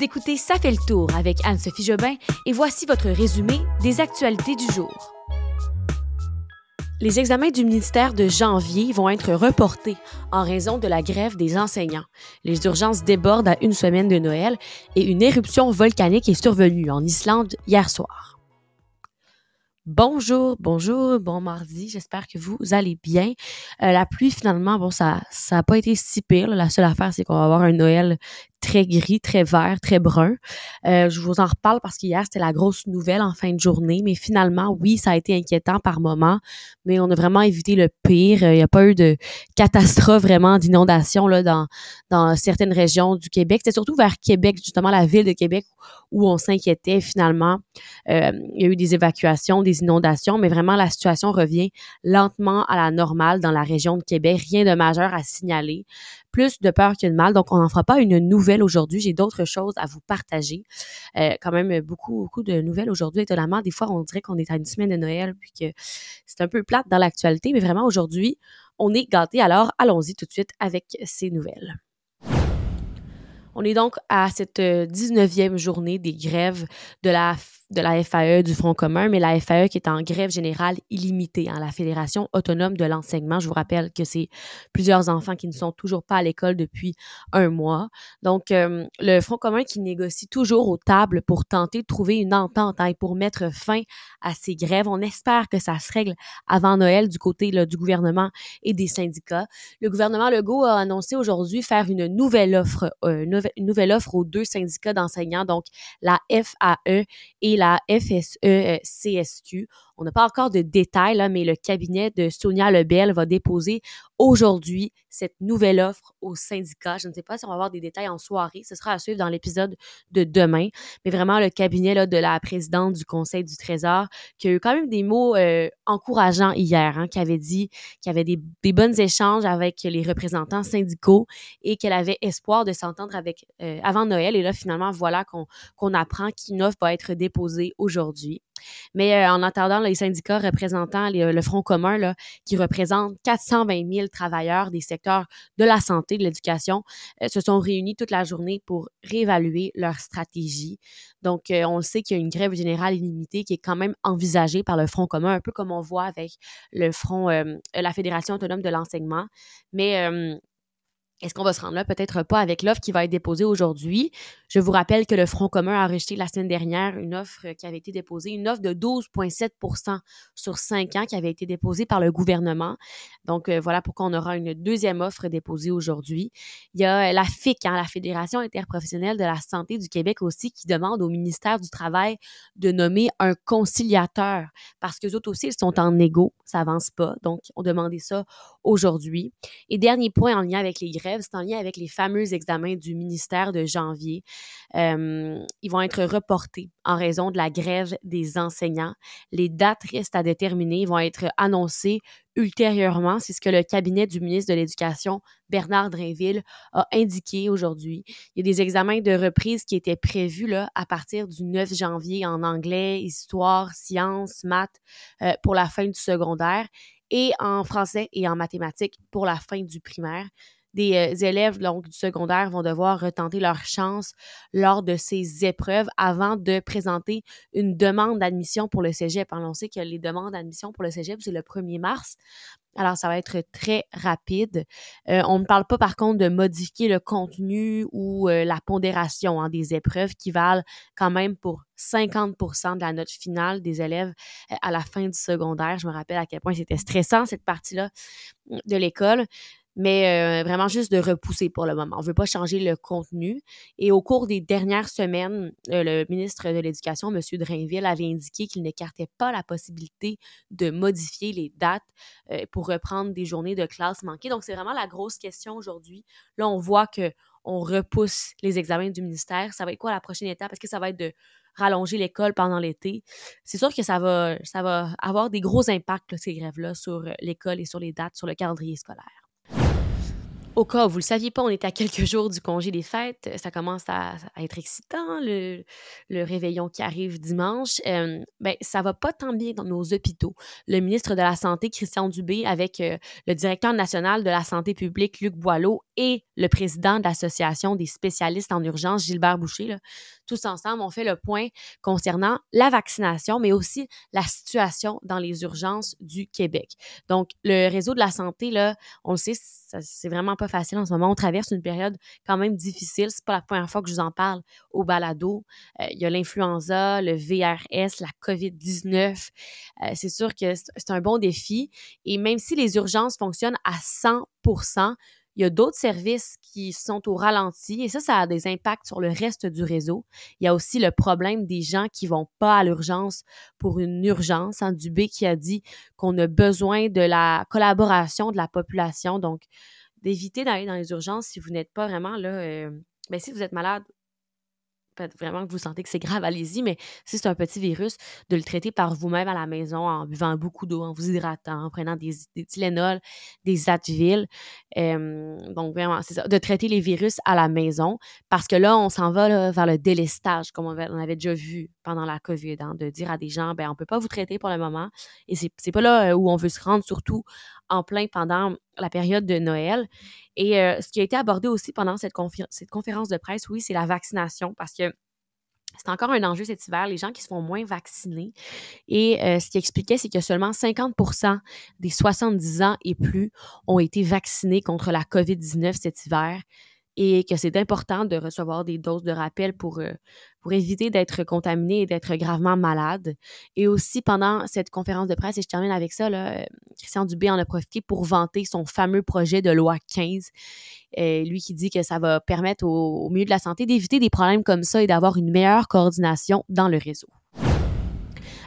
Vous écoutez Ça fait le tour avec Anne-Sophie Jobin et voici votre résumé des actualités du jour. Les examens du ministère de janvier vont être reportés en raison de la grève des enseignants. Les urgences débordent à une semaine de Noël et une éruption volcanique est survenue en Islande hier soir. Bonjour, bonjour, bon mardi. J'espère que vous allez bien. Euh, la pluie, finalement, bon, ça n'a pas été si pire. La seule affaire, c'est qu'on va avoir un Noël très gris, très vert, très brun. Euh, je vous en reparle parce qu'hier, c'était la grosse nouvelle en fin de journée. Mais finalement, oui, ça a été inquiétant par moment, mais on a vraiment évité le pire. Il n'y a pas eu de catastrophe vraiment d'inondation dans, dans certaines régions du Québec. C'était surtout vers Québec, justement la ville de Québec, où on s'inquiétait finalement. Euh, il y a eu des évacuations, des inondations, mais vraiment la situation revient lentement à la normale dans la région de Québec. Rien de majeur à signaler plus de peur que de mal. Donc, on n'en fera pas une nouvelle aujourd'hui. J'ai d'autres choses à vous partager. Euh, quand même, beaucoup, beaucoup de nouvelles aujourd'hui. Étonnamment, des fois, on dirait qu'on est à une semaine de Noël, puis que c'est un peu plate dans l'actualité. Mais vraiment, aujourd'hui, on est gâtés. Alors, allons-y tout de suite avec ces nouvelles. On est donc à cette 19e journée des grèves de la de la FAE, du Front commun, mais la FAE qui est en grève générale illimitée, hein, la Fédération autonome de l'enseignement. Je vous rappelle que c'est plusieurs enfants qui ne sont toujours pas à l'école depuis un mois. Donc, euh, le Front commun qui négocie toujours aux tables pour tenter de trouver une entente hein, et pour mettre fin à ces grèves. On espère que ça se règle avant Noël du côté là, du gouvernement et des syndicats. Le gouvernement Legault a annoncé aujourd'hui faire une nouvelle offre, euh, une nouvelle offre aux deux syndicats d'enseignants, donc la FAE et la FSE-CSQ. On n'a pas encore de détails, là, mais le cabinet de Sonia Lebel va déposer aujourd'hui cette nouvelle offre au syndicat. Je ne sais pas si on va avoir des détails en soirée. Ce sera à suivre dans l'épisode de demain. Mais vraiment, le cabinet là, de la présidente du Conseil du Trésor, qui a eu quand même des mots euh, encourageants hier, hein, qui avait dit qu'il y avait des, bons échanges avec les représentants syndicaux et qu'elle avait espoir de s'entendre avec euh, avant Noël. Et là, finalement, voilà qu'on apprend qu'une offre va être déposée aujourd'hui. Mais euh, en attendant, les syndicats représentant euh, le Front commun, qui représente 420 000 travailleurs des secteurs de la santé, de l'éducation, euh, se sont réunis toute la journée pour réévaluer leur stratégie. Donc, on le sait qu'il y a une grève générale illimitée qui est quand même envisagée par le Front commun, un peu comme on voit avec le Front, la Fédération autonome de l'enseignement. Mais est-ce qu'on va se rendre là? Peut-être pas avec l'offre qui va être déposée aujourd'hui. Je vous rappelle que le Front commun a rejeté la semaine dernière une offre qui avait été déposée, une offre de 12,7% sur cinq ans qui avait été déposée par le gouvernement. Donc, euh, voilà pourquoi on aura une deuxième offre déposée aujourd'hui. Il y a la FIC, hein, la Fédération interprofessionnelle de la santé du Québec aussi, qui demande au ministère du Travail de nommer un conciliateur parce que autres aussi, ils sont en égo, ça avance pas. Donc, on demandait ça aujourd'hui. Et dernier point en lien avec les grèves, c'est en lien avec les fameux examens du ministère de janvier. Euh, ils vont être reportés en raison de la grève des enseignants. Les dates restent à déterminer, ils vont être annoncées ultérieurement. C'est ce que le cabinet du ministre de l'Éducation, Bernard Drainville, a indiqué aujourd'hui. Il y a des examens de reprise qui étaient prévus là, à partir du 9 janvier en anglais, histoire, sciences, maths euh, pour la fin du secondaire et en français et en mathématiques pour la fin du primaire des euh, élèves donc, du secondaire vont devoir retenter leur chance lors de ces épreuves avant de présenter une demande d'admission pour le cégep. On sait que les demandes d'admission pour le cégep, c'est le 1er mars. Alors, ça va être très rapide. Euh, on ne parle pas, par contre, de modifier le contenu ou euh, la pondération hein, des épreuves qui valent quand même pour 50% de la note finale des élèves à la fin du secondaire. Je me rappelle à quel point c'était stressant, cette partie-là de l'école mais euh, vraiment juste de repousser pour le moment. On ne veut pas changer le contenu. Et au cours des dernières semaines, euh, le ministre de l'Éducation, M. Drainville, avait indiqué qu'il n'écartait pas la possibilité de modifier les dates euh, pour reprendre des journées de classe manquées. Donc, c'est vraiment la grosse question aujourd'hui. Là, on voit que on repousse les examens du ministère. Ça va être quoi la prochaine étape? Est-ce que ça va être de rallonger l'école pendant l'été? C'est sûr que ça va, ça va avoir des gros impacts, ces grèves-là, sur l'école et sur les dates, sur le calendrier scolaire. Au cas où vous ne le saviez pas, on est à quelques jours du congé des fêtes. Ça commence à, être excitant, le, réveillon qui arrive dimanche. Euh, ben, ça va pas tant bien dans nos hôpitaux. Le ministre de la Santé, Christian Dubé, avec euh, le directeur national de la santé publique, Luc Boileau, et le président de l'Association des spécialistes en urgence, Gilbert Boucher, tous ensemble, on fait le point concernant la vaccination, mais aussi la situation dans les urgences du Québec. Donc, le réseau de la santé, là, on le sait, c'est vraiment pas facile en ce moment. On traverse une période quand même difficile. C'est pas la première fois que je vous en parle au balado. Euh, il y a l'influenza, le VRS, la COVID-19. Euh, c'est sûr que c'est un bon défi. Et même si les urgences fonctionnent à 100 il y a d'autres services qui sont au ralenti et ça, ça a des impacts sur le reste du réseau. Il y a aussi le problème des gens qui vont pas à l'urgence pour une urgence. Hein, Dubé qui a dit qu'on a besoin de la collaboration de la population. Donc, d'éviter d'aller dans les urgences si vous n'êtes pas vraiment là. Euh, ben, si vous êtes malade, vraiment que vous sentez que c'est grave, allez-y, mais si c'est un petit virus, de le traiter par vous-même à la maison en buvant beaucoup d'eau, en vous hydratant, en prenant des, des des Advil. donc, vraiment, c'est ça, de traiter les virus à la maison parce que là, on s'en va vers le délestage, comme on avait, déjà vu pendant la COVID, hein, de dire à des gens, ben, on peut pas vous traiter pour le moment et c'est, c'est pas là euh, où on veut se rendre, surtout en plein pendant la période de Noël. Et euh, ce qui a été abordé aussi pendant cette, cette conférence de presse, oui, c'est la vaccination parce que c'est encore un enjeu cet hiver, les gens qui se font moins vacciner. Et euh, ce qui expliquait, c'est que seulement 50% des 70 ans et plus ont été vaccinés contre la COVID-19 cet hiver et que c'est important de recevoir des doses de rappel pour, euh, pour éviter d'être contaminé et d'être gravement malade. Et aussi, pendant cette conférence de presse, et je termine avec ça, là, Christian Dubé en a profité pour vanter son fameux projet de loi 15. et lui qui dit que ça va permettre au, au milieu de la santé d'éviter des problèmes comme ça et d'avoir une meilleure coordination dans le réseau.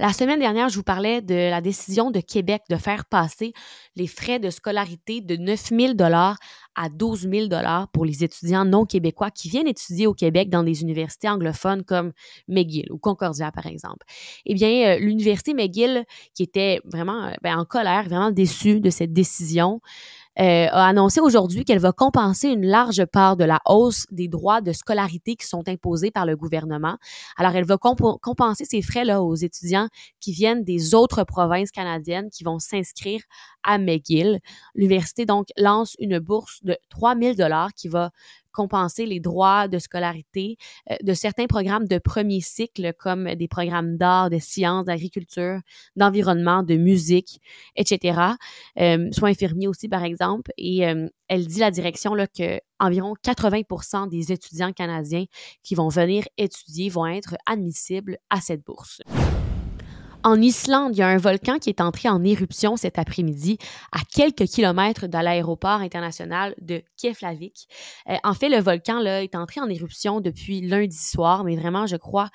La semaine dernière, je vous parlais de la décision de Québec de faire passer les frais de scolarité de 9 000 à 12 000 pour les étudiants non québécois qui viennent étudier au Québec dans des universités anglophones comme McGill ou Concordia, par exemple. Eh bien, euh, l'université McGill, qui était vraiment euh, ben, en colère, vraiment déçue de cette décision, euh, a annoncé aujourd'hui qu'elle va compenser une large part de la hausse des droits de scolarité qui sont imposés par le gouvernement. Alors, elle va compenser ces frais-là aux étudiants qui viennent des autres provinces canadiennes qui vont s'inscrire à McGill. L'université, donc, lance une bourse de 3 000 qui va compenser les droits de scolarité euh, de certains programmes de premier cycle, comme des programmes d'art, de sciences, d'agriculture, d'environnement, de musique, etc. Euh, soit infirmiers aussi, par exemple. Et euh, elle dit la direction là, que environ 80% des étudiants canadiens qui vont venir étudier vont être admissibles à cette bourse. En Islande, il y a un volcan qui est entré en éruption cet après-midi à quelques kilomètres de l'aéroport international de Keflavik. Euh, en fait, le volcan là, est entré en éruption depuis lundi soir, mais vraiment, je crois,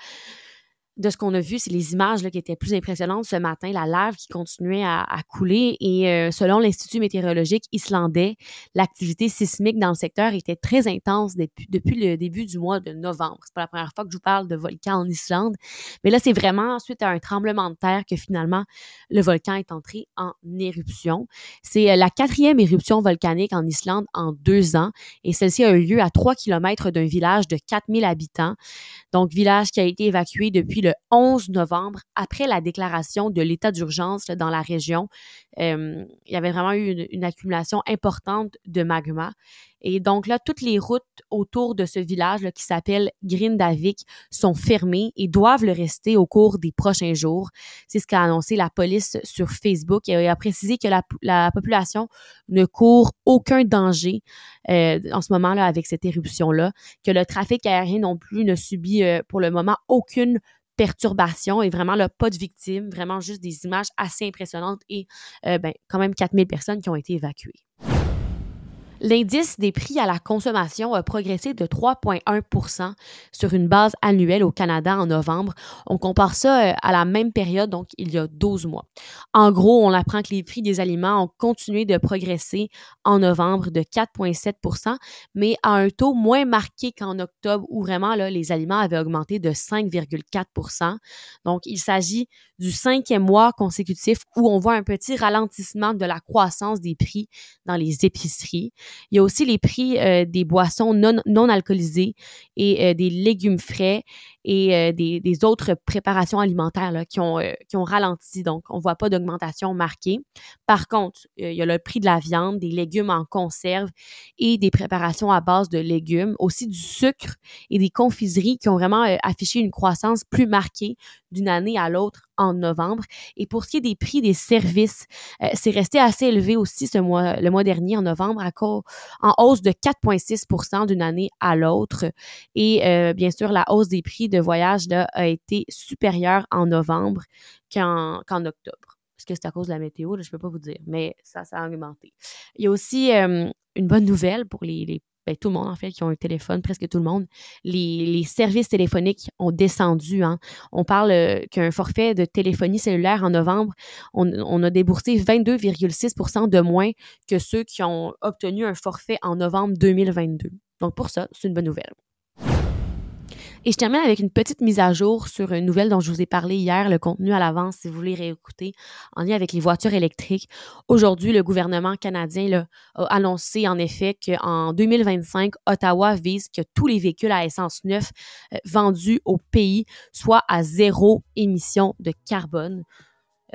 de ce qu'on a vu, c'est les images qui étaient plus impressionnantes ce matin, la lave qui continuait à, couler. Et euh, selon l'Institut météorologique islandais, l'activité sismique dans le secteur était très intense depuis, le début du mois de novembre. C'est pas la première fois que je vous parle de volcan en Islande, mais là, c'est vraiment suite à un tremblement de terre que finalement le volcan est entré en éruption. C'est euh, la quatrième éruption volcanique en Islande en deux ans, et celle-ci a eu lieu à trois kilomètres d'un village de 4000 habitants. Donc, village qui a été évacué depuis le 11 novembre, après la déclaration de l'état d'urgence dans la région. il y avait vraiment eu une, accumulation importante de magma. Et donc là, toutes les routes autour de ce village qui s'appelle Grindavik sont fermées et doivent le rester au cours des prochains jours. C'est ce qu'a annoncé la police sur Facebook. Et a précisé que la, population ne court aucun danger euh, en ce moment-là avec cette éruption-là, que le trafic aérien non plus ne subit euh, pour le moment aucune perturbation et vraiment là, pas de victimes, vraiment juste des images assez impressionnantes et euh, ben, quand même 4000 personnes qui ont été évacuées. L'indice des prix à la consommation a progressé de 3,1% sur une base annuelle au Canada en novembre. On compare ça euh, à la même période, donc il y a 12 mois. En gros, on apprend que les prix des aliments ont continué de progresser en novembre de 4,7 mais à un taux moins marqué qu'en octobre où vraiment là, les aliments avaient augmenté de 5,4% Donc, il s'agit du cinquième mois consécutif où on voit un petit ralentissement de la croissance des prix dans les épiceries. Il y a aussi les prix euh, des boissons non, alcoolisées et euh, des légumes frais et euh, des, autres préparations alimentaires là, qui, ont, qui ont ralenti. Donc, on ne voit pas d'augmentation marquée. Par contre, il y a le prix de la viande, des légumes en conserve et des préparations à base de légumes, aussi du sucre et des confiseries qui ont vraiment affiché une croissance plus marquée d'une année à l'autre en novembre. Et pour ce qui est des prix des services, c'est resté assez élevé aussi ce mois, le mois dernier, en novembre, à en hausse de 4,6% d'une année à l'autre. Et euh, bien sûr, la hausse des prix de voyage là, a été supérieure en novembre qu'en octobre. Est-ce que c'est à cause de la météo? je ne peux pas vous dire, mais ça, ça a augmenté. Il y a aussi euh, une bonne nouvelle pour les, les ben, tout le monde en fait qui ont un téléphone, presque tout le monde, les, services téléphoniques ont descendu. Hein. On parle euh, qu'un forfait de téléphonie cellulaire en novembre, on, a déboursé 22,6 de moins que ceux qui ont obtenu un forfait en novembre 2022. Donc pour ça, c'est une bonne nouvelle. Et je termine avec une petite mise à jour sur une nouvelle dont je vous ai parlé hier, le contenu à l'avance si vous voulez réécouter, en lien avec les voitures électriques. Aujourd'hui, le gouvernement canadien a annoncé en effet qu'en 2025, Ottawa vise que tous les véhicules à essence neuf euh, vendus au pays soient à zéro émission de carbone.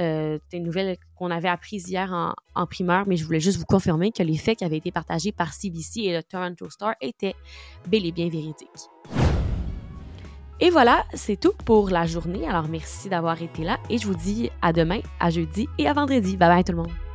Euh, c'est une nouvelle qu'on avait apprise hier en, en, primeur, mais je voulais juste vous confirmer que les faits qui avaient été partagés par CBC et le Toronto Star étaient bel et bien véridiques. Et voilà, c'est tout pour la journée. Alors merci d'avoir été là et je vous dis à demain, à jeudi et à vendredi. Bye bye tout le monde.